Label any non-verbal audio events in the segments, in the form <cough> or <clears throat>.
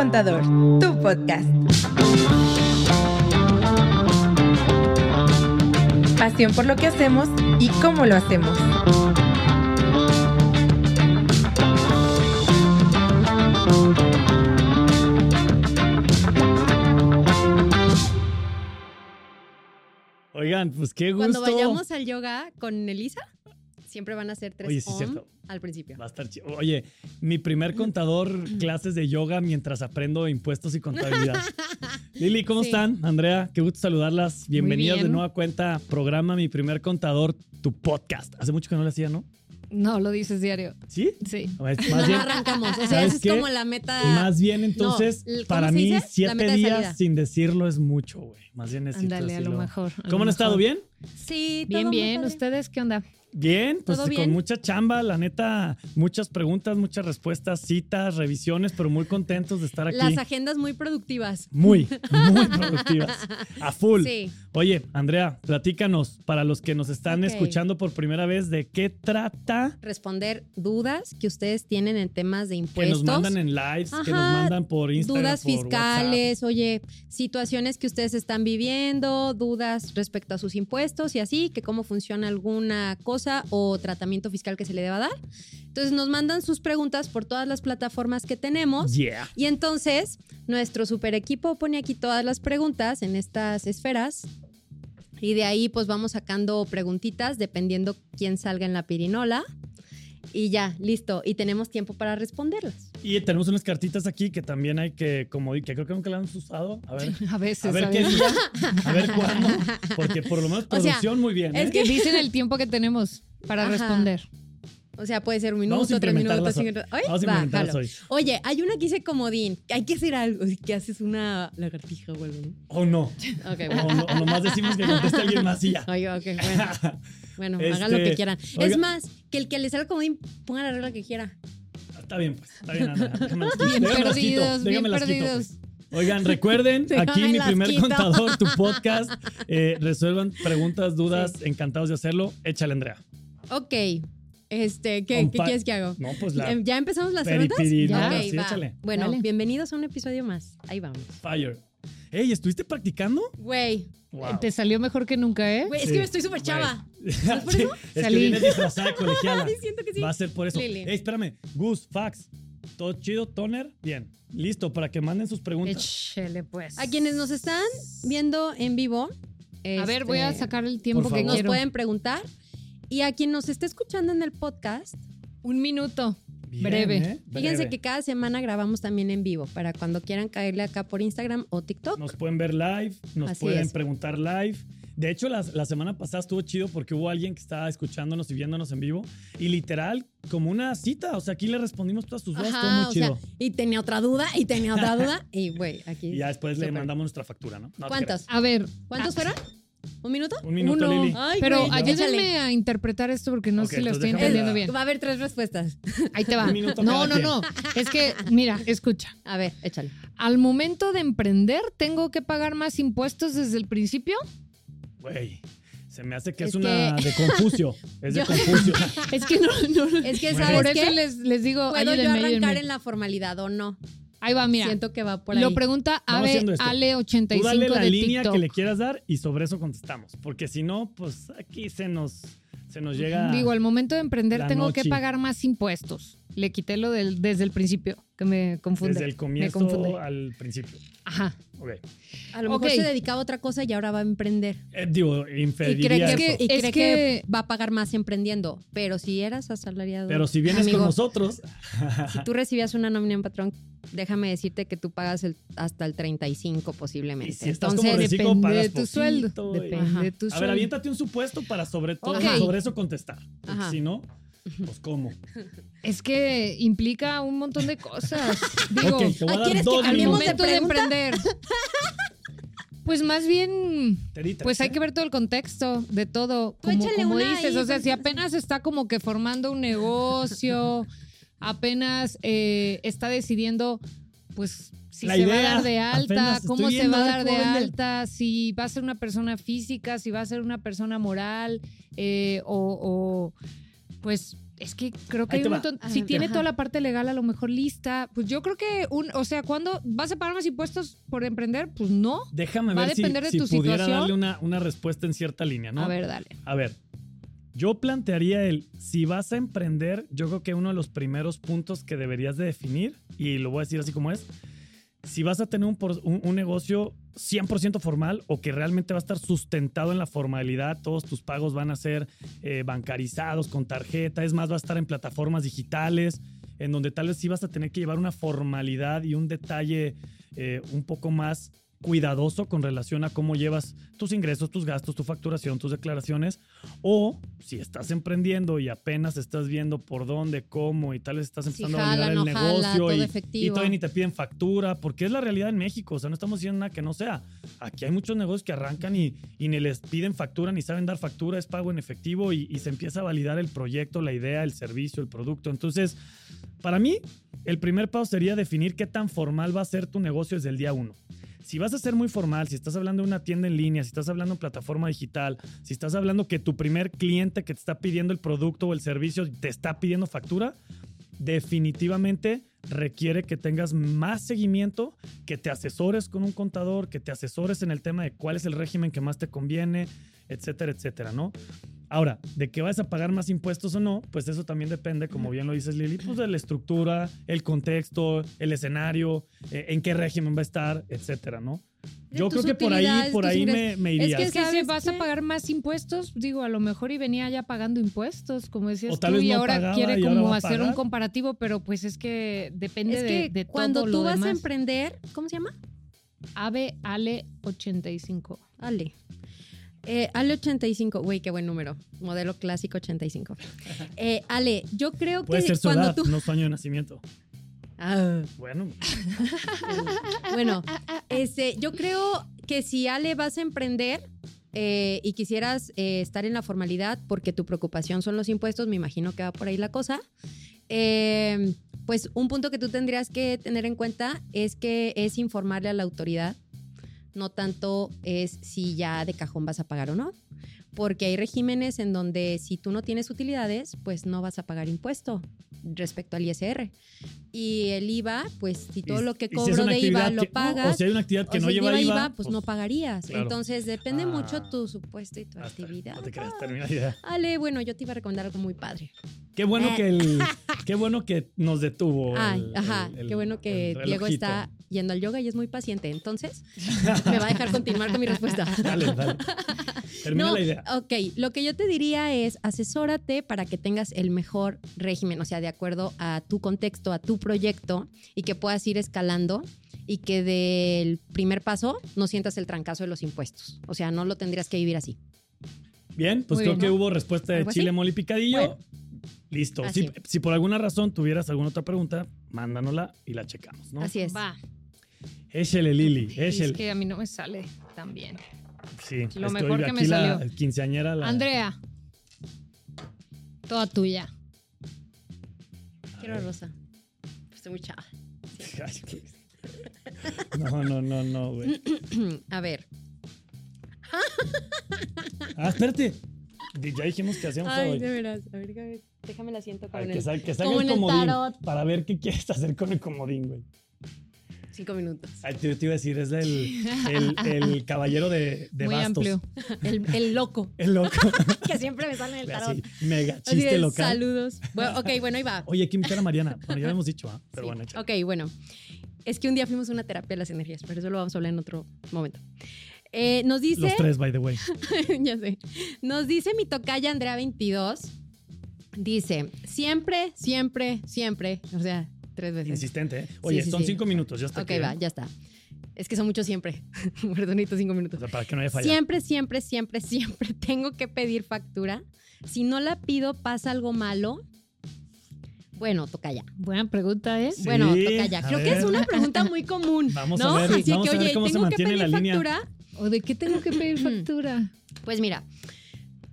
Contador, tu podcast. Pasión por lo que hacemos y cómo lo hacemos. Oigan, pues qué gusto. Cuando vayamos al yoga con Elisa, siempre van a ser tres Oye, sí, om cierto. al principio. Va a estar chido. Oye, mi primer contador, <clears throat> clases de yoga mientras aprendo impuestos y contabilidad. <laughs> Lili, ¿cómo Sí. están? Andrea, qué gusto saludarlas. Bienvenidas de bien. nueva cuenta, programa Mi Primer Contador, tu podcast. Hace mucho que no lo hacía, ¿no? No, lo dices diario. ¿Sí? Sí. Más bien, arrancamos. O sea, ¿sabes esa es qué? como la meta. más bien entonces, No, ¿cómo para mí, dice? Siete días sin decirlo es mucho, güey. Más bien necesito Ándale, a lo mejor. a lo ¿Cómo han estado? ¿Bien? Sí, Bien, todo bien. padre. ¿Ustedes qué onda? Bien, pues ¿Todo con mucha chamba, la neta, muchas preguntas, muchas respuestas, citas, revisiones, pero muy contentos de estar aquí. Las agendas muy productivas. Muy, <laughs> muy productivas. A full. Sí. Oye, Andrea, platícanos, para los que nos están escuchando por primera vez, ¿de qué trata? Responder dudas que ustedes tienen en temas de Que impuestos. nos mandan en lives, que nos mandan por Instagram. dudas por fiscales, oye, situaciones que ustedes están viviendo, dudas respecto a sus impuestos y así, que cómo funciona alguna cosa o tratamiento fiscal que se le deba dar. Entonces nos mandan sus preguntas por todas las plataformas que tenemos. Yeah. Y entonces nuestro super equipo pone aquí todas las preguntas en estas esferas. Y de ahí pues vamos sacando preguntitas dependiendo quién salga en la pirinola. Y ya, listo. Y tenemos tiempo para responderlas. Y tenemos unas cartitas aquí que también hay que, como que creo que nunca las hemos usado. A ver, <laughs> A veces. a ver a qué veces. día, a ver cuándo. <laughs> Porque por lo menos O sea, producción muy bien. es ¿eh? Que dicen el tiempo que tenemos para Ajá. responder. O sea, puede ser un Vamos a minuto, tres minutos, cinco minutos. Ay, Vamos a va, implementarlas jalo. hoy. Oye, hay una que dice comodín. Hay que hacer algo. Que haces una lagartija o algo, ¿no? O no. Ok, O, bueno. no- o nomás decimos que conteste alguien más y ya. Oye, ok, bueno. Bueno, hagan lo Este, que quieran. oiga- Es más, que el que le salga comodín ponga la regla que quiera. Está bien, pues. Está bien, Andrea. Déjame las <laughs> quito. Bien Déjame las quito. perdidos, bien Déjame las quito, perdidos. pues. Oigan, recuerden, <laughs> Déjame aquí mi las primer quito. contador, tu <laughs> podcast. Eh, resuelvan preguntas, dudas, encantados de hacerlo. Échale, Andrea. Ok. Este, ¿qué, On ¿qué fi- quieres que hago? No, pues la ¿Ya empezamos las preguntas? Ya. Ok, sí, va. échale. Bueno, Dale. bienvenidos a un episodio más. Ahí vamos. Fire. Ey, ¿estuviste practicando? Güey, Wow. Te salió mejor que nunca, ¿eh? güey, es Sí, que estoy súper chava. güey. ¿Es por <laughs> Sí, eso? que Salí. viene disfrazada de colegiala. <laughs> Sí, siento que sí. Va a ser por eso. Ey, espérame. Gus, Fax. ¿Todo chido, Toner? Bien. Listo, para que manden sus preguntas. Échele, pues. A quienes nos están viendo en vivo. A ver, voy a este, sacar el tiempo que. Nos pueden preguntar. Y a quien nos esté escuchando en el podcast, Un minuto. Bien, breve. ¿eh? fíjense Breve. que cada semana grabamos también en vivo para cuando quieran caerle acá por Instagram o TikTok. Nos pueden ver live, nos Así pueden es. preguntar live. De hecho, la, la semana pasada estuvo chido porque hubo alguien que estaba escuchándonos y viéndonos en vivo y literal, como una cita. O sea, aquí le respondimos todas tus dudas, todo Ajá, muy o sea, chido. y tenía otra duda, y tenía otra duda, <laughs> y güey, aquí. y ya después le súper. mandamos nuestra factura, ¿no? No ¿Cuántos? A ver. ¿Cuántos fueron? ¿Un minuto? Un minuto, Uno. Lili. Ay, Pero güey, ayúdenme a interpretar esto porque no sé si lo estoy entendiendo bien. Va a haber tres respuestas. Ahí te va. Un minuto No, cada no, no. Es que, mira, escucha. A ver, échale. Al momento de emprender, ¿tengo que pagar más impuestos desde el principio? Güey, se me hace que es, Es una que- de Confucio. <laughs> Es de Yo- Confucio. <laughs> Es que no, no. Es que. ¿sabes Por eso qué? les, les digo, ¿Puedo yo ayúdenme, arrancar ayúdenme. en la formalidad o no? Ahí va, mira. Siento que va por ahí. Lo pregunta Vamos Ave haciendo esto. Ale85 Tú dale la de línea TikTok. que le quieras dar y sobre eso contestamos. Porque si no, pues aquí se nos, se nos llega. Digo, al momento de emprender tengo que noche. pagar más impuestos. Le quité lo del, desde el principio, que me confunde. desde el me comienzo confunde. al principio. Ajá. Ok. A lo mejor se dedicaba a otra cosa y ahora va a emprender. Eh, digo, Y cree, eso. que, y Es cree que- que va a pagar más emprendiendo. Pero si eras asalariado. Pero si vienes amigo, con nosotros, Si tú recibías una nómina en patrón, déjame decirte que tú pagas el- hasta el 35 posiblemente. Y si Entonces, reciclo, depende pagas de tu sueldo. Depende Ajá. de tu a ver, sueldo. aviéntate un supuesto para sobre todo Ok. sobre eso contestar. Si no, pues cómo. Es que implica un montón de cosas. <laughs> Digo, ok, te voy a ¿ah, dar quieres que cambiemos momento de emprender. <laughs> Pues más bien, pues hay ¿eh? que ver todo el contexto de todo. Como, como dices, ahí, o sea, si apenas está como que formando un negocio, <laughs> apenas eh, está decidiendo, pues, si La se va a dar de alta, cómo se va a a dar de alta, si va a ser una persona física, si va a ser una persona moral, eh, o, o, pues Es que creo que hay un montón. Si tiene Ajá. toda la parte legal a lo mejor lista, pues yo creo que un, o sea, cuando vas a pagar más impuestos por emprender, pues no. Déjame Va a ver si, depender de si tu pudiera situación. darle una, una respuesta en cierta línea, ¿no? A ver, dale. A ver, yo plantearía el, si vas a emprender, yo creo que uno de los primeros puntos que deberías de definir, y lo voy a decir así como es, si vas a tener un, un- un negocio 100% formal o que realmente va a estar sustentado en la formalidad, todos tus pagos van a ser eh, bancarizados con tarjeta, es más, va a estar en plataformas digitales, en donde tal vez sí vas a tener que llevar una formalidad y un detalle eh, un poco más cuidadoso con relación a cómo llevas tus ingresos, tus gastos, tu facturación, tus declaraciones. O si estás emprendiendo y apenas estás viendo por dónde, cómo y tal vez estás Si empezando a no el jala, negocio todo y, efectivo. y todavía ni te piden factura, porque es la realidad en México. O sea, no estamos diciendo nada que no sea. Aquí hay muchos negocios que arrancan y, y ni les piden factura, ni saben dar factura, es pago en efectivo y, y se empieza a validar el proyecto, la idea, el servicio, el producto. Entonces, para mí, el primer paso sería definir qué tan formal va a ser tu negocio desde el día uno. Si vas a ser muy formal, si estás hablando de una tienda en línea, si estás hablando de plataforma digital, si estás hablando que tu primer cliente que te está pidiendo el producto o el servicio te está pidiendo factura, definitivamente requiere que tengas más seguimiento, que te asesores con un contador, que te asesores en el tema de cuál es el régimen que más te conviene, etcétera, etcétera, ¿no? Ahora, de que vas a pagar más impuestos o no, pues eso también depende, como bien lo dices Lili, pues de la estructura, el contexto, el escenario, eh, en qué régimen va a estar, etcétera, ¿no? Yo creo que por ahí, por ahí me, me Es iría. que Es que si ¿sabes vas a pagar más impuestos, digo, a lo mejor y venía ya pagando impuestos, como decías O tal tú, vez y no ahora pagaba quiere y como hacer un comparativo, pero pues es que depende Es de, que de cuando todo tú lo vas a emprender, ¿cómo se llama? Ave Ale 85. Ale. Eh, Ale 85, güey, qué buen número. Modelo clásico 85. Eh, Ale, yo creo Puede que ser su cuando edad, tú. no su año de nacimiento. Ah, Bueno, bueno, este, yo creo que si Ale vas a emprender eh, y quisieras eh, estar en la formalidad porque tu preocupación son los impuestos, me imagino que va por ahí la cosa. pues un punto que tú tendrías que tener en cuenta es que es informarle a la autoridad, no tanto es si ya de cajón vas a pagar o no. Porque hay regímenes en donde si tú no tienes utilidades, pues no vas a pagar impuesto respecto al ISR. Y el IVA, pues si todo lo que si cobro de IVA lo que- pagas, o si hay una actividad que no si lleva IVA, pues, no pagarías. claro. Entonces depende Ah. mucho tu supuesto y tu Hasta- actividad. No te creas, termina la idea. Ale, bueno, yo te iba a recomendar algo muy padre. Qué bueno Eh. que el, <laughs> qué bueno que nos detuvo. El- ajá, el- qué bueno que Diego está yendo al yoga y es muy paciente. Entonces, <laughs> me va a dejar continuar con mi respuesta. Dale, dale. Termina No, la idea. Ok, lo que yo te diría es asesórate para que tengas el mejor régimen, o sea, de acuerdo a tu contexto, a tu proyecto y que puedas ir escalando y que del primer paso no sientas el trancazo de los impuestos. O sea, no lo tendrías que vivir así. Bien, pues Muy creo bien, que ¿no? hubo respuesta de chile, mole y picadillo. Bueno. Listo. Si, si por alguna razón tuvieras alguna otra pregunta, mándanosla y la checamos, ¿no? Así es. Va. Échele, Lili. Es Échele. que a mí no me sale tan bien. Sí, lo es mejor que me aquí la salió. quinceañera la... Andrea. Toda tuya. Quiero rosa. Estoy muy chava. <laughs> No, no, no, no, güey. <clears throat> A ver. Ah, espérate. Ya dijimos que hacíamos Ay, hoy. de veras. A ver, a ver. Déjame la siento con Ay, el... que, sal- que salga como el comodín tarot. para ver qué quieres hacer con el comodín, güey. Cinco minutos. Ay, te, te iba a decir, es el, el, el <laughs> caballero de, de Muy bastos. amplio. El, el loco. <laughs> El loco. <laughs> que siempre me sale en el tarot. Así, mega Así chiste de, local. Saludos. Bueno, ok, bueno, ahí va. Oye, hay que invitar a Mariana. Bueno, ya lo hemos dicho, ¿ah? Pero Sí. bueno, échale. Ok, bueno. Es que un día fuimos a una terapia de las energías, pero eso lo vamos a hablar en otro momento. Eh, nos dice, Los tres, by the way. ya sé, nos dice mi tocaya Andrea 22, dice, siempre, siempre, siempre, o sea, tres veces. Insistente, ¿eh? Oye, sí, son sí. cinco minutos, ya está. Ok, aquí, va, ¿eh? ya está. Es que son muchos siempre. <laughs> Perdonito, cinco O minutos. sea, para que no haya falla. Siempre, siempre, siempre, <laughs> siempre tengo que pedir factura. Si no la pido, pasa algo malo. Bueno, toca ya. Buena pregunta, ¿eh? Sí, bueno, toca ya. a Creo que es una pregunta muy común. <laughs> Vamos ¿no? a ver, Así vamos que, a ver oye, se tengo que pedir factura. ¿O de qué tengo que pedir factura? Pues mira,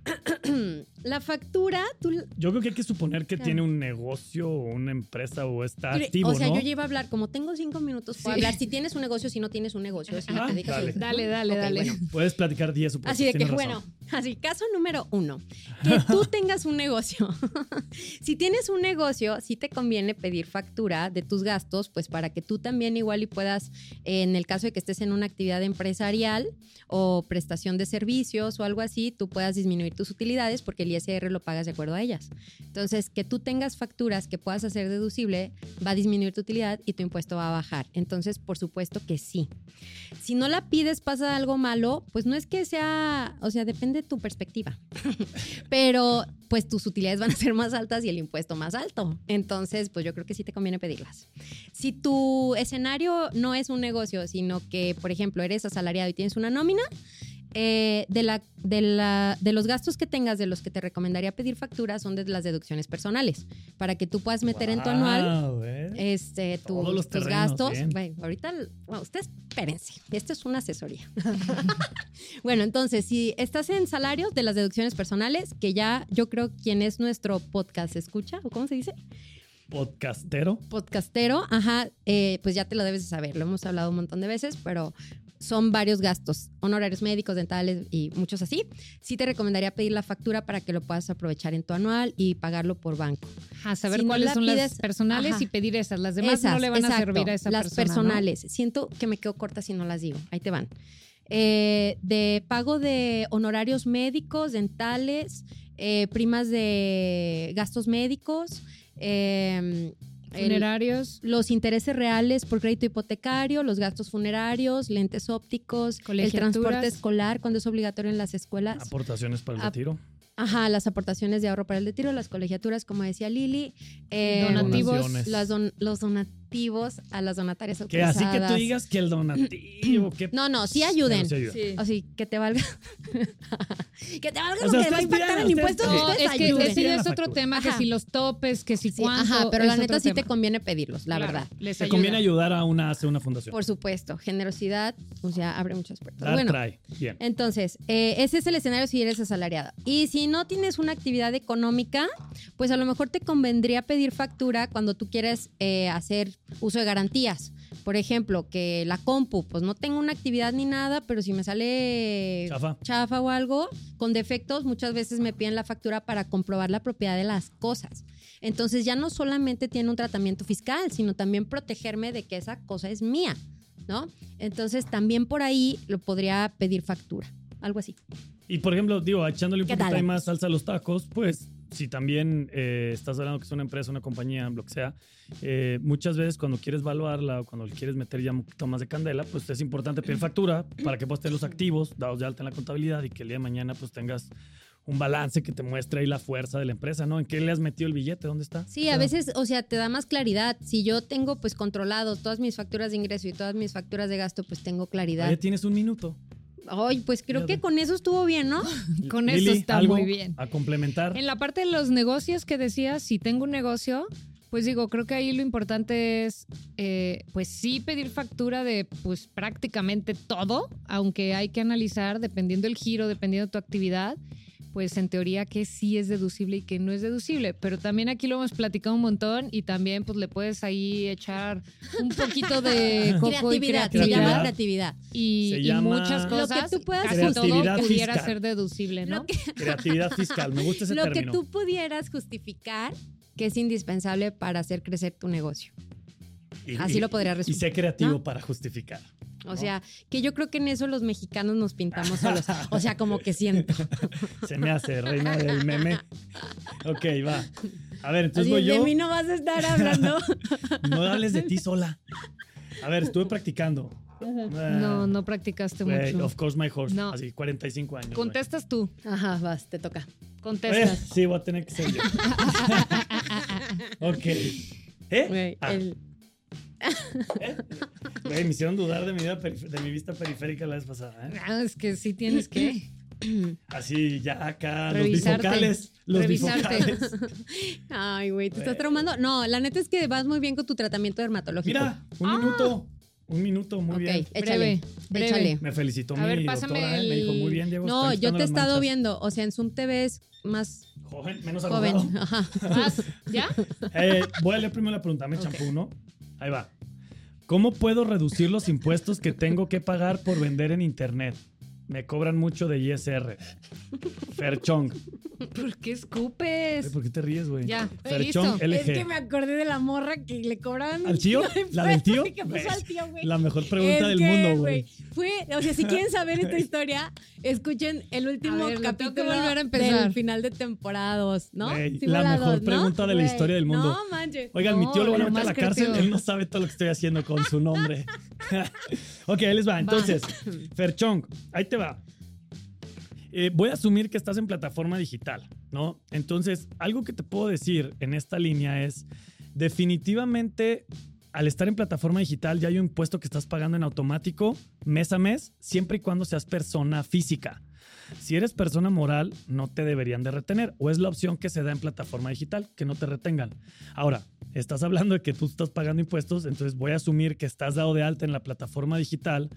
<clears throat> <clears throat> la factura, tú, Yo creo que hay que suponer que Claro. tiene un negocio o una empresa o está Mire, activo, o sea, ¿no? yo ya iba a hablar, como tengo cinco minutos, puedo Sí. hablar si tienes un negocio, si no tienes un negocio, si Ah, te dedicas dale. Dale, dale, bueno. Puedes platicar 10 Así de que, bueno. Así, caso número uno, que tú <laughs> tengas un negocio. <laughs> si tienes un negocio, sí te conviene pedir factura de tus gastos, pues para que tú también igual y puedas, en el caso de que estés en una actividad empresarial o prestación de servicios o algo así, tú puedas disminuir tus utilidades porque el ISR lo pagas de acuerdo a ellas. Entonces, que tú tengas facturas que puedas hacer deducible va a disminuir tu utilidad y tu impuesto va a bajar. Entonces, por supuesto que sí. Si no la pides, pasa algo malo, pues no es que sea, o sea, depende de tu perspectiva. <laughs> Pero pues tus utilidades van a ser más altas y el impuesto más alto. Entonces, pues yo creo que sí te conviene pedirlas. Si tu escenario no es un negocio, sino que, por ejemplo, eres asalariado y tienes una nómina, eh, de, la, de, la, de los gastos que tengas, de los que te recomendaría pedir facturas, son de las deducciones personales, para que tú puedas meter en tu anual ¿eh? este, tu- tus gastos. Bueno, ahorita, bueno, ustedes espérense, esto es una asesoría. <laughs> bueno, entonces, si estás en salarios de las deducciones personales, que ya yo creo quien es nuestro podcast escucha, o cómo se dice, Podcastero. podcastero, ajá, eh, pues ya te lo debes de saber, lo hemos hablado un montón de veces, pero son varios gastos, honorarios médicos, dentales y muchos así. Sí te recomendaría pedir la factura para que lo puedas aprovechar en tu anual y pagarlo por banco. A saber Si no cuáles la son las ajá. y pedir esas. Las demás no le van a servir a esa Las persona. ¿no? personales. Siento que me quedo corta si no las digo. Ahí te van. Eh, de pago de honorarios médicos, dentales, eh, primas de gastos médicos, eh, el- Funerarios, los intereses reales por crédito hipotecario, los gastos funerarios, lentes ópticos, el transporte escolar cuando es obligatorio en las escuelas. Aportaciones para el Ap- retiro. Ajá, las aportaciones de ahorro para el retiro, las colegiaturas, como decía Lili. eh, Donativos. Las don- los donativos a las donatarias Que así que tú digas que el donativo. que <clears throat> No, no, sí ayuden. Pero sí ayuda. Así que te valga. <laughs> que te valga O lo sea, que les va a impactar en impuestos. No, es que ayuden. ese es otro tema, que Ajá. si los topes, que si Sí, cuánto. ajá, pero la neta sí te conviene pedirlos, la Claro, verdad. les Te ayuda. conviene ayudar a una, hacer una fundación. Por supuesto, generosidad, o sea, abre muchas puertas. Bueno, trae. Bien. Entonces, eh, ese es el escenario si eres asalariada. Y si no tienes una actividad económica, pues a lo mejor te convendría pedir factura cuando tú quieres eh, hacer uso de garantías. Por ejemplo, que la compu, pues no tengo una actividad ni nada, pero si me sale Chafa. chafa o algo con defectos, muchas veces me piden la factura para comprobar la propiedad de las cosas. Entonces ya no solamente tiene un tratamiento fiscal, sino también protegerme de que esa cosa es mía, ¿no? Entonces también por ahí lo podría pedir factura, algo así. Y por ejemplo, digo, echándole un ¿Qué poquito más salsa a los tacos, pues si también eh, estás hablando que es una empresa, una compañía, lo que sea, eh, muchas veces cuando quieres evaluarla o cuando quieres meter ya un poquito más de candela, pues es importante pedir factura para que puedas tener los activos dados de alta en la contabilidad y que el día de mañana pues tengas un balance que te muestre ahí la fuerza de la empresa, ¿no? ¿En qué le has metido el billete? ¿Dónde está? Sí, a veces, o sea, te da más claridad. Si yo tengo pues controlado todas mis facturas de ingreso y todas mis facturas de gasto, pues tengo claridad. Ya tienes un minuto. Ay, pues creo que con eso estuvo bien, ¿no? <laughs> Con eso está ¿algo muy bien. A complementar. En la parte de los negocios que decías, si tengo un negocio, pues digo, creo que ahí lo importante es, eh, pues sí pedir factura de pues prácticamente todo, aunque hay que analizar dependiendo el giro, dependiendo de tu actividad, pues en teoría que sí es deducible y que no es deducible. Pero también aquí lo hemos platicado un montón y también pues le puedes ahí echar un poquito de <laughs> coco y creatividad, se creatividad. llama creatividad. Y, Se y muchas Lo que cosas, tú puedas casi todo Creatividad pudiera fiscal. ser deducible, ¿no? Lo que, <laughs> Creatividad fiscal. Me gusta ese lo que término. tú pudieras justificar que es indispensable para hacer crecer tu negocio. Y- Así y- lo podría Y resumir. sé creativo ¿no? para justificar. O sea, que yo creo que en eso los mexicanos nos pintamos solos. O sea, como que siento. <laughs> Se me hace reina del meme. Ok, va. A ver, entonces Así, voy de yo. mí no vas a estar hablando. <laughs> No hables de ti sola. A ver, estuve practicando. No, no practicaste mucho. Of course, my horse. No. Así, 45 años. Contestas tú, Ajá, vas, te toca. Eh, contestas. sí, voy a tener que ser yo. <laughs> ok. ¿Eh? Ah, el- ¿eh? Güey, me hicieron dudar de mi, vida de mi vista periférica la vez pasada. ¿eh? Ah, es que sí tienes que <clears throat> Así, ya acá, Revisarte. los bifocales. Los Revisarte. bifocales. <laughs> Ay, güey, ¿te estás traumando? No, la neta es que vas muy bien con tu tratamiento dermatológico. Mira, un minuto. Un minuto, muy Ok, bien. échale. Breve, breve. Échale. Me felicitó A mi ver, pásame doctora, ¿eh? Me dijo, el- muy bien, Diego. No, yo te he estado manchas". viendo. O sea, en Zoom te ves más Joven, menos joven. arrugado. Ajá. ¿Vas? ¿Ya? <laughs> Eh, voy a leer primero la pregunta, me Ok. champú, ¿no? Ahí va. ¿Cómo puedo reducir los impuestos que tengo que pagar por vender en internet? Me cobran mucho de ISR. Ferchong. ¿Por qué escupes? ¿Por qué te ríes, güey? Ya, Ferchong listo. LG. Es que me acordé de la morra que le cobraban. ¿Al tío? <laughs> ¿La del tío? <laughs> que puso al tío, güey. La mejor pregunta Es del que, mundo, güey. Fue, o sea, si quieren saber esta <laughs> historia, escuchen el último A ver, capítulo a empezar. del final de temporada 2, ¿no? Sí la mejor dos, ¿no? pregunta de la historia del mundo. No manches. Oiga, mi No, tío lo van a meter a la cárcel. creativo. Él no sabe todo lo que estoy haciendo con su nombre. <laughs> ok, ahí les va. Entonces, Ferchong, ahí te va. Eh, voy a asumir que estás en plataforma digital, ¿no? Entonces, algo que te puedo decir en esta línea es, definitivamente, al estar en plataforma digital ya hay un impuesto que estás pagando en automático mes a mes, siempre y cuando seas persona física. Si eres persona moral, no te deberían de retener. O es la opción que se da en plataforma digital, que no te retengan. Ahora, estás hablando de que tú estás pagando impuestos, entonces voy a asumir que estás dado de alta en la plataforma digital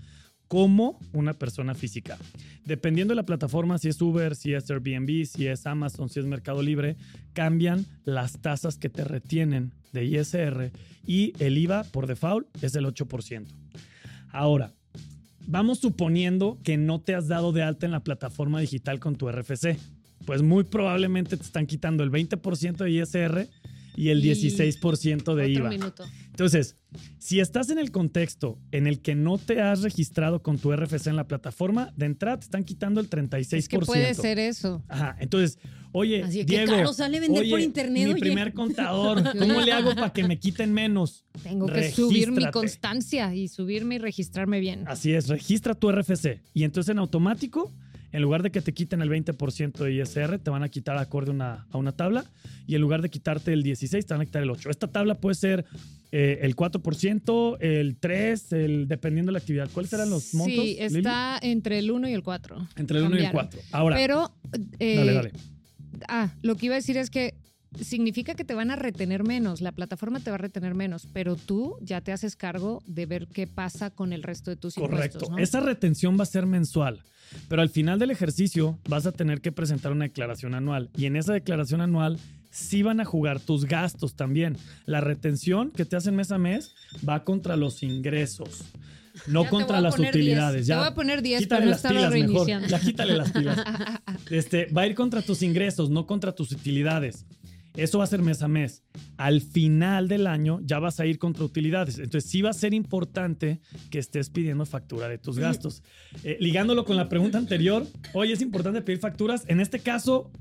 como una persona física. Dependiendo de la plataforma, si es Uber, si es Airbnb, si es Amazon, si es Mercado Libre, cambian las tasas que te retienen de ISR y el IVA por default es del 8%. Ahora, vamos suponiendo que no te has dado de alta en la plataforma digital con tu RFC. Pues muy probablemente te están quitando el 20% de ISR y el Y 16% de IVA. minuto. Entonces, si estás en el contexto en el que no te has registrado con tu RFC en la plataforma, de entrada te están quitando el 36%. Es que puede ser eso. Ajá, entonces, oye, Así qué Diego, caro sale vender por oye, internet, mi oye. primer contador, <laughs> ¿cómo le hago para que me quiten menos? Tengo que subir mi Regístrate. constancia y subirme y registrarme bien. Así es, registra tu RFC y entonces en automático, en lugar de que te quiten el 20% de ISR, te van a quitar acorde a una, a una tabla y en lugar de quitarte el 16, te van a quitar el 8. Esta tabla puede ser eh, el 4%, el 3%, el, dependiendo de la actividad. ¿Cuáles eran los montos? Sí, Lili? está entre el 1 y el 4. entre el 1 y el cambiaron. 4. Ahora, Pero, eh, dale, dale. Ah, lo que iba a decir es que significa que te van a retener menos, la plataforma te va a retener menos, pero tú ya te haces cargo de ver qué pasa con el resto de tus Correcto. ¿no? Esa retención va a ser mensual, pero al final del ejercicio vas a tener que presentar una declaración anual y en esa declaración anual sí van a jugar tus gastos también. La retención que te hacen mes a mes va contra los ingresos. No Ya contra las utilidades. 10. Ya, Te voy a poner 10 quítale para no las estarlo pilas mejor. reiniciando. Ya quítale las pilas. <laughs> Este, va a ir contra tus ingresos, no contra tus utilidades. Eso va a ser mes a mes. Al final del año ya vas a ir contra utilidades. Entonces sí va a ser importante que estés pidiendo factura de tus <laughs> gastos. Eh, ligándolo con la pregunta anterior, hoy es importante pedir facturas. En este caso,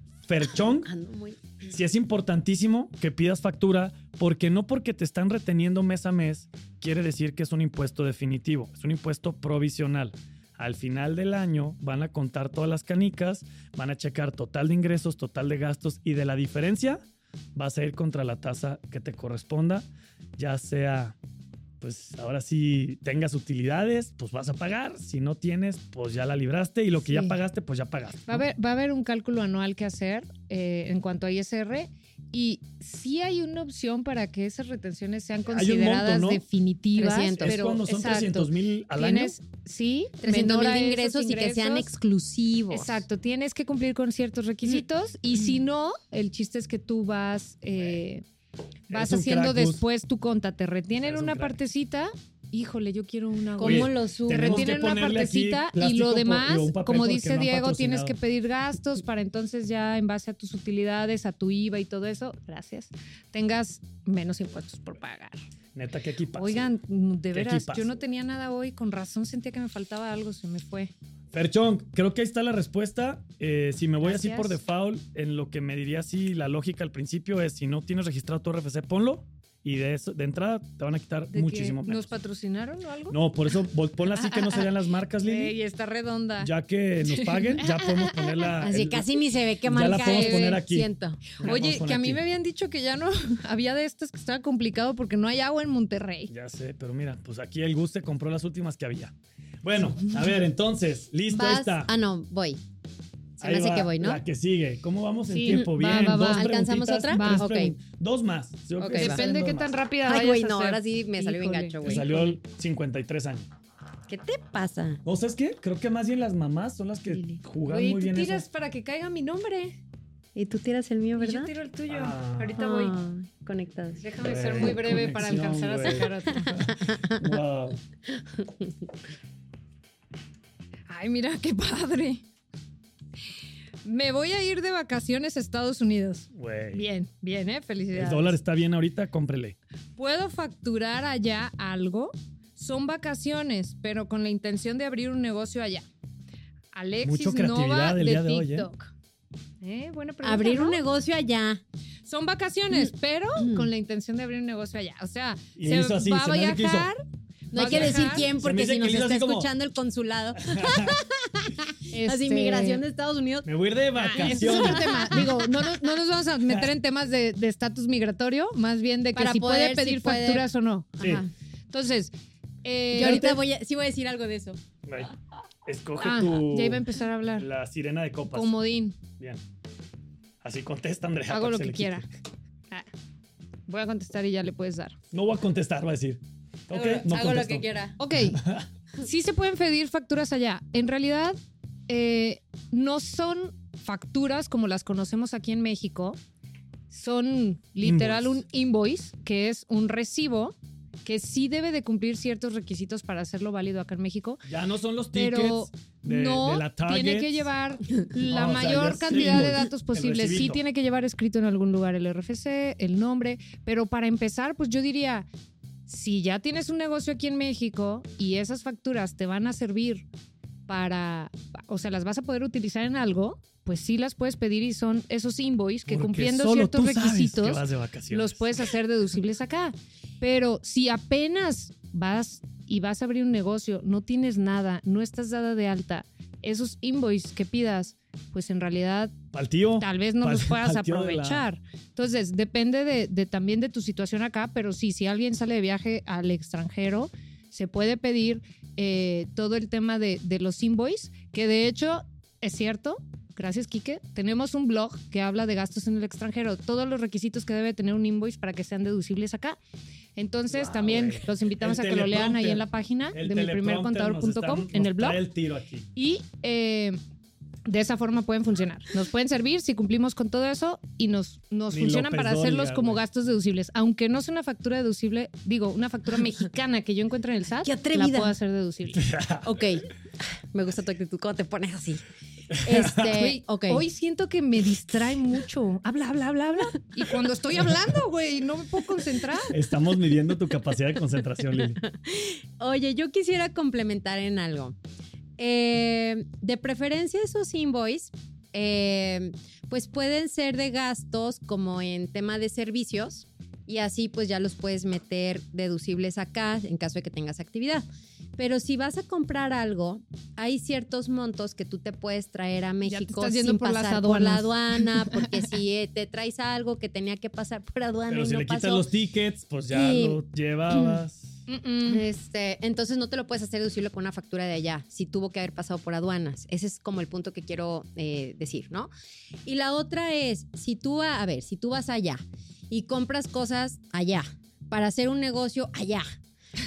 Ando <laughs> muy- sí es importantísimo que pidas factura porque no porque te están reteniendo mes a mes quiere decir que es un impuesto definitivo, es un impuesto provisional. Al final del año van a contar todas las canicas, van a checar total de ingresos, total de gastos y de la diferencia vas a ir contra la tasa que te corresponda, ya sea pues ahora sí tengas utilidades, pues vas a pagar, si no tienes, pues ya la libraste y lo que ya pagaste, pues ya pagaste. Va a, haber, va a haber un cálculo anual que hacer eh, en cuanto a ISR y sí hay una opción para que esas retenciones sean consideradas monto, ¿no? definitivas. 300. es pero cuando son exacto, 300 mil al año. Tienes, sí, 300 menor mil de ingresos y que sean exclusivos. Exacto, tienes que cumplir con ciertos requisitos y si no, el chiste es que tú vas, eh, vas haciendo después tu conta, te retienen un una crack. partecita, híjole, yo quiero una. ¿Cómo lo subo? retienen una partecita y lo demás, como dice no Diego, tienes que pedir gastos para entonces ya en base a tus utilidades, a tu IVA y todo eso, gracias, tengas menos impuestos por pagar. Neta, qué equipazo. Oigan, de veras, yo no tenía nada hoy, con razón sentía que me faltaba algo, se me fue. Ferchón, creo que ahí está la respuesta. Eh, si me voy así por default, en lo que me diría así la lógica al principio es si no tienes registrado tu RFC, ponlo y de eso, de entrada te van a quitar ¿De que muchísimo menos. ¿Nos patrocinaron o algo? No, por eso ponla así que no se vean las <laughs> marcas, Lili. Ey, está redonda. Ya que nos paguen, ya podemos ponerla. <laughs> Así el- casi ni se ve qué ya marca la podemos poner aquí. Siento. Oye, poner que a mí aquí. me habían dicho que ya no <laughs> había de estas que estaba complicado porque no hay agua en Monterrey. Ya sé, pero mira, pues aquí el Guste compró las últimas que había. Bueno, a ver, entonces, listo, ahí Vas- está. Ah, no, voy. Se Ahí me hace va que voy, ¿no? La que sigue. ¿Cómo vamos en Sí, tiempo? va, Bien, va, va. dos ¿Alcanzamos otra? tres Dos más. Yo creo Ok, que se va. hacen Depende dos qué más. tan rápida Ay, vayas güey, a no, ahora sí me salió bien gacho, Me güey. salió el 53 años. ¿Qué te pasa? ¿O sabes qué? Creo que más bien las mamás son las que Lili. jugan Güey, muy tú bien tiras eso. para que caiga mi nombre. Y tú tiras el mío, Y yo ¿verdad? tiro el tuyo. Ah. Ahorita voy. Ah, conectados. Déjame ser muy breve para alcanzar a güey. sacar otro. <laughs> Wow. <laughs> Ay, mira <laughs> qué padre. Me voy a ir de vacaciones a Estados Unidos. Güey. Bien, bien, ¿eh? El Felicidades. dólar está bien ahorita, cómprele. ¿Puedo facturar allá algo? Son vacaciones, pero con la intención de abrir un negocio allá. Alexis Nova el de día de hoy, ¿eh? TikTok. ¿Eh? Buena pregunta, Abrir ¿no? un negocio allá. Son vacaciones, pero Mm. con la intención de abrir un negocio allá. O sea, Y se hizo así, va a viajar. No hay que decir quién porque si nos está escuchando el consulado. <laughs> Este, Así, inmigración de Estados Unidos. Me voy a ir de Ah, vacaciones. Digo, no nos, no nos vamos a meter en temas de estatus migratorio, más bien de que Para si poder, puede pedir si puede. facturas o no. Entonces, eh, Yo ahorita voy a, sí voy a decir algo de eso. Escoge ah, tu. ya iba a empezar a hablar. La sirena de copas. Comodín. Bien. Así contesta, Andrea. Hago lo que quiera. Ah, Voy a contestar y ya le puedes dar. No voy a contestar, va a decir. Ok, hago no hago lo que quiera. Ok, <laughs> sí se pueden pedir facturas allá. En realidad, eh, no son facturas como las conocemos aquí en México. Son literal Invoice. un invoice, que es un recibo que sí debe de cumplir ciertos requisitos para hacerlo válido acá en México, Ya no son los tickets pero de, no de la tiene que llevar la <laughs> No, o sea, mayor cantidad de datos el posibles. Sí tiene que llevar escrito en algún lugar el RFC, el nombre, pero para empezar, pues yo diría, si ya tienes un negocio aquí en México y esas facturas te van a servir para, o sea, las vas a poder utilizar en algo, pues sí las puedes pedir y son esos invoices que Porque cumpliendo ciertos requisitos los puedes hacer deducibles acá. Pero si apenas vas y vas a abrir un negocio, no tienes nada, no estás dada de alta, esos invoices que pidas, pues en realidad Al tío. tal vez no los puedas de la- aprovechar. Entonces, depende de, de también de tu situación acá, pero sí, si alguien sale de viaje al extranjero, se puede pedir eh, todo el tema de, de los invoices, que de hecho es cierto. Gracias, Quique. Tenemos un blog que habla de gastos en el extranjero, todos los requisitos que debe tener un invoice para que sean deducibles acá. Entonces, Wow, también los invitamos El a que lo lean ahí en la página El de mi primercontador.com, está- en el blog. el tiro aquí. Y eh, de esa forma pueden funcionar. Nos pueden servir si cumplimos con todo eso y nos, nos Ni funcionan López para hacerlos como gastos deducibles. Aunque no sea una factura deducible, digo, una factura <laughs> mexicana que yo encuentro en el SAT, ¡Qué la atrevida! puedo hacer deducible. <laughs> Ok. Me gusta tu actitud cuando te pones así. Este. Hoy siento que me distrae mucho. Habla, habla, habla, habla. Y cuando estoy hablando, güey, no me puedo concentrar. Estamos midiendo tu capacidad de concentración, Lili. Oye, yo quisiera complementar en algo. Eh, de preferencia esos invoice, eh, pues pueden ser de gastos como en tema de servicios y así pues ya los puedes meter deducibles acá en caso de que tengas actividad. Pero si vas a comprar algo, hay ciertos montos que tú te puedes traer a México estás yendo sin por las pasar por la aduana, <laughs> porque si eh, te traes algo que tenía que pasar por aduana Pero y si no le quitas pasó, los tickets, pues ya Sí. lo llevabas. Mm-mm. este, entonces no te lo puedes hacer deducible con una factura de allá, si tuvo que haber pasado por aduanas. Ese es como el punto que quiero eh, decir, ¿no? Y la otra es, si tú, a, a ver, si tú vas allá y compras cosas allá para hacer un negocio allá,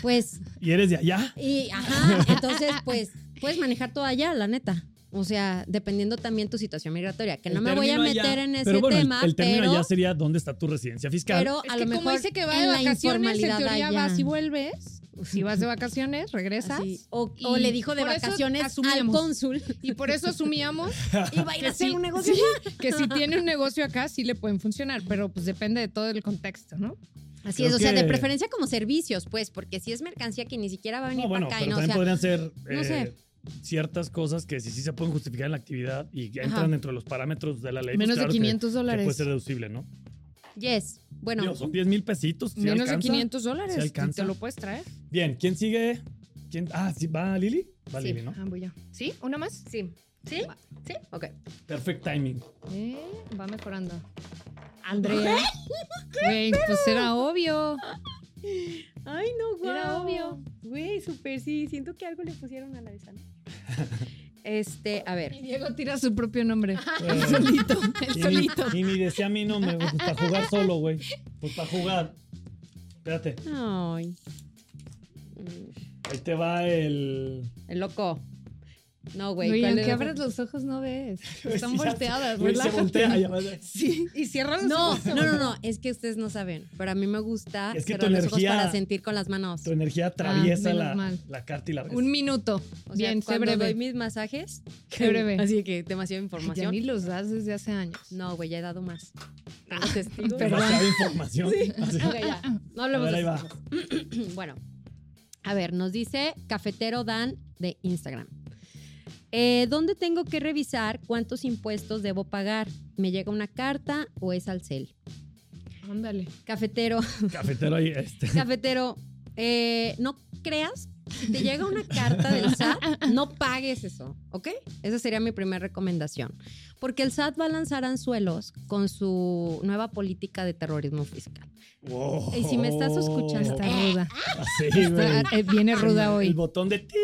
pues, ¿Y eres de allá? y, ajá, entonces, pues, puedes manejar todo allá, la neta. O sea, dependiendo también tu situación migratoria, que no El me voy a meter allá- en ese pero bueno, el- tema, el, término pero, allá sería dónde está tu residencia fiscal. pero Es a que lo como dice que va en de la vacaciones, en teoría allá. vas y vuelves. Si vas de vacaciones, regresas. O, Y o le dijo de vacaciones al cónsul Y por eso asumíamos <laughs> va a ir a que hacer sí, un negocio sí, que si tiene un negocio acá sí le pueden funcionar, pero pues depende de todo el contexto, ¿no? Así Creo es, o sea, de preferencia como servicios, pues, porque si es mercancía que ni siquiera va a venir No, bueno, para acá, y pero no, o también sea, podrían ser no eh, sé. ciertas cosas que sí, sí se pueden justificar en la actividad y entran Ajá. dentro de los parámetros de la ley. pues Menos claro de que- 500 que dólares. puede ser deducible, ¿no? Yes. Bueno, Digo, son 10 mil pesitos. ¿sí Menos de alcanza? 500 dólares. ¿Sí y alcanza? te lo puedes traer. Bien, ¿quién sigue? ¿Quién? Ah, ¿sí? ¿va Lili? Va Sí. Lili, ¿no? Ah, voy yo. ¿Sí? ¿Una más? sí. ¿Sí? ¿Sí? Ok. Perfect timing. Eh, va mejorando. Andrea. Güey, pues era obvio. Ay, no, güey. Era obvio. Güey, súper, sí. Siento que algo le pusieron a la de Sana. <laughs> Este, a ver. Y Diego tira su propio nombre. Eh, El solito. El y, ni, solito. y ni decía mi nombre, güey, pues <laughs> para jugar solo, güey. Pues para jugar. Espérate, Ay. Ahí te va el... El loco. No, güey. Oye, ¿cuál aunque abres los ojos no ves. <laughs> Están Sí, ya- volteadas, güey, se voltea, ya <laughs> Sí, y cierra los No, ojos. no, no, no. Es que ustedes no saben. Pero a mí me gusta Es que cerrar tu los ojos energía- para sentir con las manos. Tu energía atraviesa menos la, la carta y la ves. Un minuto. O sea, Bien, sé cuando breve. doy mis masajes. <laughs> Sé breve. Así que demasiada Ya información. ni los das desde hace años. No, güey, ya he dado más. Perdón. Demasiada información. Así. Ok, ya. No hablemos de eso. <clears throat> Bueno, a ver, nos dice Cafetero Dan de Instagram. Eh, ¿Dónde tengo que revisar cuántos impuestos debo pagar? ¿Me llega una carta o es al CEL? Ándale. Cafetero, Cafetero ahí, este. cafetero, eh, no creas, si te llega una carta del SAT, <laughs> no pagues eso, ¿ok? Esa sería mi primera recomendación. Porque el SAT va a lanzar anzuelos con su nueva política de terrorismo fiscal. Wow. Y si me estás escuchando, Está ruda. Así, Está- eh, viene ruda El hoy. botón de ti.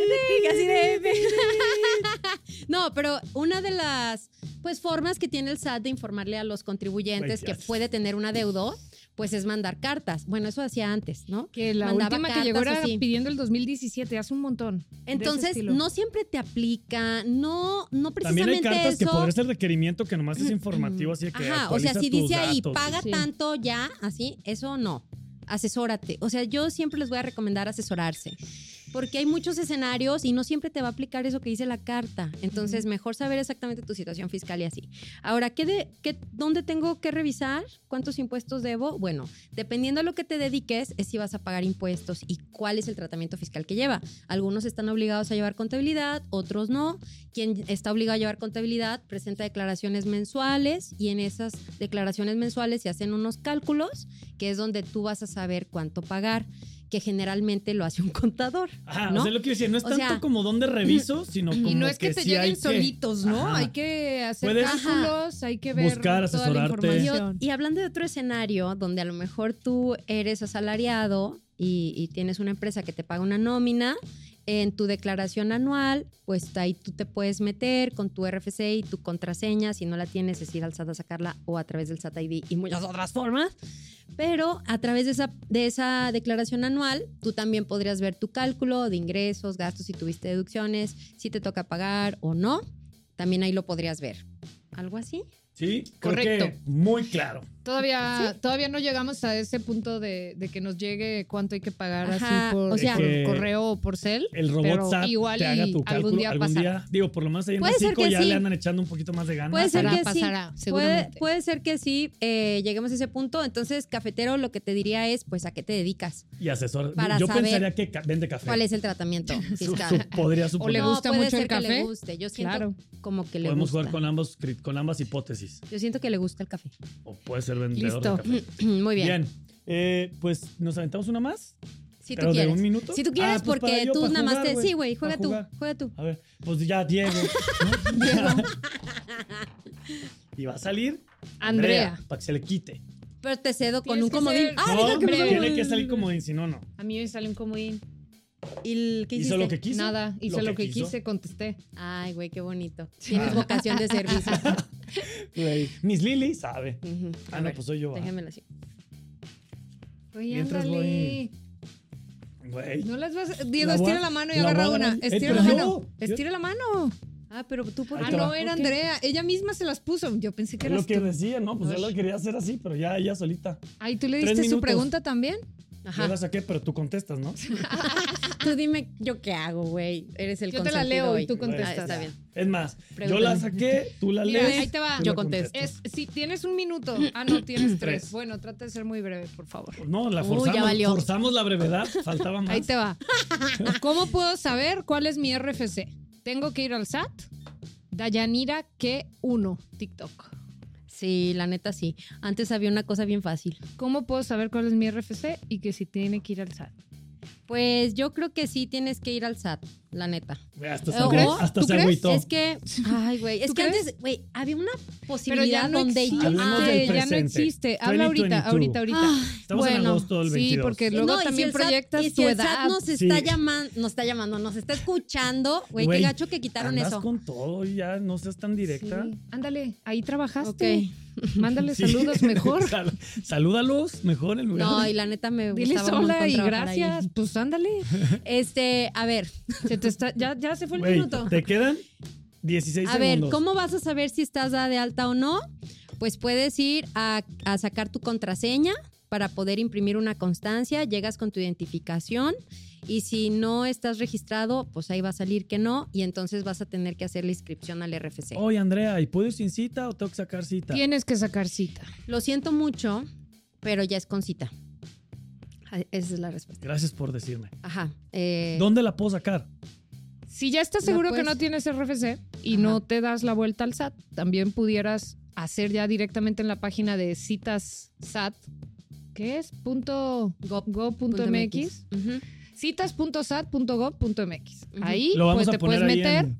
Así de- <laughs> No, pero una de las pues formas que tiene el SAT de informarle a los contribuyentes que puede tener un adeudo, pues es mandar cartas. Bueno, eso hacía antes, ¿no? Que la Mandaba última que llegó cartas era así. pidiendo el 2017, hace un montón. Entonces, no siempre te aplica, no, no También hay precisamente cartas que eso. podría ser requerimiento que nomás es informativo, así que Ajá, o sea, si dice ahí, datos. paga Sí. tanto ya, así, eso no. Asesórate. O sea, yo siempre les voy a recomendar asesorarse. Porque hay muchos escenarios y no siempre te va a aplicar eso que dice la carta. Entonces, mejor saber exactamente tu situación fiscal y así. Ahora, ¿qué de, qué, ¿dónde tengo que revisar? ¿Cuántos impuestos debo? Bueno, dependiendo a lo que te dediques, es si vas a pagar impuestos y cuál es el tratamiento fiscal que lleva. Algunos están obligados a llevar contabilidad, otros no. Quien está obligado a llevar contabilidad presenta declaraciones mensuales y en esas declaraciones mensuales se hacen unos cálculos, que es donde tú vas a saber cuánto pagar, que generalmente lo hace un contador. Ajá, ¿no? o sea, lo que decir, no es O tanto sea, como dónde reviso, sino como Y no es que, te sí hay lleguen que- solitos, ¿no? Ajá. Hay que hacer Puedes- cálculos, hay que ver buscar, toda la asesorarte. Y, información. y hablando de otro escenario donde a lo mejor tú eres asalariado y, y tienes una empresa que te paga una nómina, en tu declaración anual, pues ahí tú te puedes meter con tu RFC y tu contraseña. Si no la tienes, es ir al SAT a sacarla o a través del SAT ID y muchas otras formas. Pero a través de esa, de esa declaración anual, tú también podrías ver tu cálculo de ingresos, gastos, si tuviste deducciones, si te toca pagar o no. También ahí lo podrías ver. ¿Algo así? Sí, creo Correcto. que muy claro. Todavía, todavía no llegamos a ese punto de, de que nos llegue cuánto hay que pagar Ajá, así por, o sea- por Que correo o por cel. El robot pero SAT igual te haga y tu algún cálculo. día algún pasará. día, digo, por lo menos ahí en México que ya sí. le andan echando un poquito más de ganas. Puede ser Pasará, que pasará, sí. Puede, puede ser que sí eh, lleguemos a ese punto. Entonces, cafetero, lo que te diría es, pues, ¿a qué te dedicas? Y asesor. Para Yo saber pensaría que ca- vende café. ¿Cuál es el tratamiento <laughs> fiscal? su- podría O suponer. le no, gusta puede mucho ser el que café. le guste. Yo siento Claro. como que le Podemos gusta. jugar con ambos, con ambas hipótesis. Yo siento que le gusta el café. O puede ser vendedor Listo. de café. <clears throat> Muy bien. Bien. Eh, pues nos aventamos una más. Si pero tú de quieres. un minuto. Si tú quieres, Ah, pues para porque yo, tú nada más te. Sí, güey, juega tú. Juega tú. A ver, pues ya Diego. <laughs> ¿no? y va a salir Andrea. para que se le quite. Pero te cedo con un comodín. ser- Ah, no, que me tiene que salir como si no, no. A mí me sale un comodín. ¿Y el- qué hiciste? Hizo lo que quiso. Nada, hice lo, que, quise, contesté. Ay, güey, qué bonito. Tienes <laughs> vocación de servicio. <laughs> <laughs> Güey, Miss Lily sabe. Ah, no, ver, pues soy yo. va. Déjenmelo así. Oye, Mientras ándale. Güey. No las vas. Diego, La voy a- estira la mano y la agarra una. Eh, Estira la mano. yo- Estira la mano. Ah, pero tú por Ah, no, era. Andrea. Ella misma se las puso. Yo pensé que Es eras lo que tú. decía, ¿no? Pues yo lo quería hacer así, pero ya ella solita. Ay, ¿tú le diste su pregunta también? Ajá. Yo la saqué, pero tú contestas, ¿no? <laughs> Tú dime yo qué hago, güey. Eres el Yo te la leo hoy. y tú contestas. Ah, está bien. Es más, yo la saqué, tú la Mira, lees. ahí te va. tú Yo la contesto. contestas. Es, si tienes un minuto. Ah, no, tienes <clears throat> tres. Tres. Bueno, trata de ser muy breve, por favor. No, la Uy, forzamos, ya valió. forzamos la brevedad, faltaba más. Ahí te va. ¿Cómo puedo saber cuál es mi RFC? ¿Tengo que ir al SAT? Dayanira que uno, TikTok. Sí, la neta sí. Antes había una cosa bien fácil. ¿Cómo puedo saber cuál es mi RFC y que si tiene que ir al SAT? Pues yo creo que sí tienes que ir al SAT, la neta. Hasta se, ¿Tú agü- crees? hasta ¿Tú se crees? agüitó. Es que, ay, güey, es ¿Tú que crees? antes, güey, había una Pero posibilidad ya no donde existe, ya no existe. Habla ahorita, 2022. ahorita, ahorita. Estamos en Bueno, agosto del Sí, 22. porque luego No, si también SAT- proyectas y si tu el. SAT nos está Sí. llamando, nos está llamando, nos está escuchando, güey, qué gacho que quitaron Andas eso. con todo y ya no seas tan directa. Sí. Ándale, ahí Ok. trabajaste. <laughs> Mándale Sí. saludos <laughs> mejor. Sal- salúdalos mejor en lugar No, y la neta me Diles gustaba hola y gracias. Pues ándale. <laughs> Este, a ver, Se te está, ya, ya se fue el minuto. te quedan 16 a ver. ¿cómo vas a saber si estás de alta o no? Pues puedes ir a, a sacar tu contraseña para poder imprimir una constancia, llegas con tu identificación y si no estás registrado, pues ahí va a salir que no y entonces vas a tener que hacer la inscripción al RFC. Oye, Andrea, ¿y puedo ir sin cita o tengo que sacar cita? Tienes que sacar cita. Lo siento mucho, pero ya es con cita. Ah, Esa es la respuesta. Gracias por decirme. Ajá. eh, ¿Dónde la puedo sacar? Si ya estás No, seguro que no tienes RFC y Ajá. no te das la vuelta al SAT, también pudieras hacer ya directamente en la página de citas SAT, que es punto MX. citas.sat.gov.mx. Ahí Lo vamos pues, a te poner puedes meter en-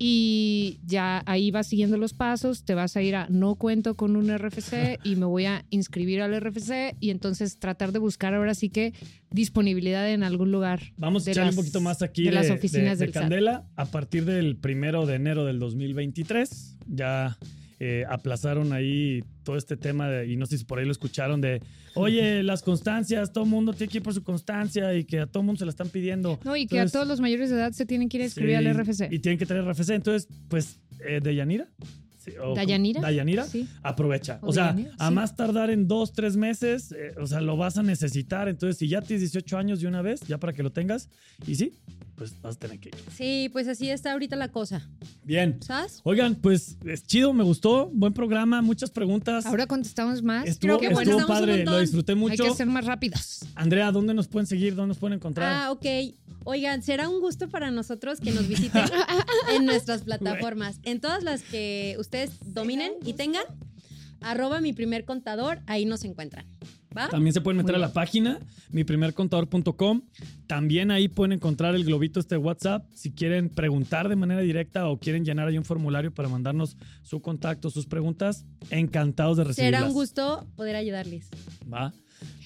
y ya ahí vas siguiendo los pasos, te vas a ir a no cuento con un RFC <laughs> y me voy a inscribir al RFC y entonces tratar de buscar ahora sí que disponibilidad en algún lugar. Vamos a echarle un poquito más aquí de de, las oficinas de- de del SAT. Candela. A partir del primero de enero del 2023, ya eh, aplazaron ahí todo este tema de- y no sé si por ahí lo escucharon de, oye, <laughs> las constancias, todo mundo tiene que ir por su constancia y que a todo mundo se la están pidiendo. No, y que a todos los mayores de edad se tienen que ir a escribir sí, al RFC. Y tienen que tener RFC. Entonces, pues, eh, ¿de Yanira? Sí, o- ¿Dayanira? Dayanira. Sí. aprovecha. O O sea, Dayanira, a más tardar en dos, tres meses, eh, o sea, lo vas a necesitar. Entonces, si ya tienes 18 años de una vez, ya para que lo tengas, y sí, pues vas a tener que ir. Sí, pues así está ahorita la cosa. Bien. ¿Sabes? Oigan, pues es chido, me gustó, buen programa, muchas preguntas. Ahora contestamos más. estuvo creo que estuvo padre, lo disfruté Hay mucho. que ser más rápidos. Andrea, ¿dónde nos pueden seguir? ¿Dónde nos pueden encontrar? Ah, ok. Oigan, será un gusto para nosotros que nos visiten <laughs> en nuestras plataformas. En todas las que ustedes dominen y tengan, arroba mi primer contador, ahí nos encuentran. ¿Va? También se pueden meter Muy a la página, miprimercontador.com. También ahí pueden encontrar el globito este de WhatsApp. Si quieren preguntar de manera directa o quieren llenar ahí un formulario para mandarnos su contacto, sus preguntas, encantados de recibirlas. Será un gusto poder ayudarles. Va.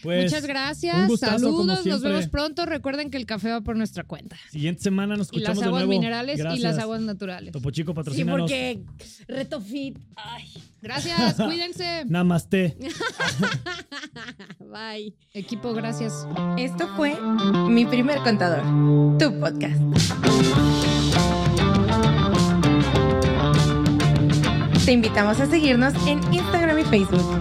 Pues, Muchas gracias. un gustazo, como Saludos. Nos vemos pronto. Recuerden que el café va por nuestra cuenta. Siguiente semana nos Y las escuchamos de aguas nuevo. minerales y las aguas naturales. Topo Chico, Sí, patrocínanos. porque reto fit. Ay, Gracias. <laughs> Cuídense. Namaste. <laughs> bye. Equipo, gracias. Esto fue Mi Primer Contador, tu podcast. Te invitamos a seguirnos en Instagram y Facebook.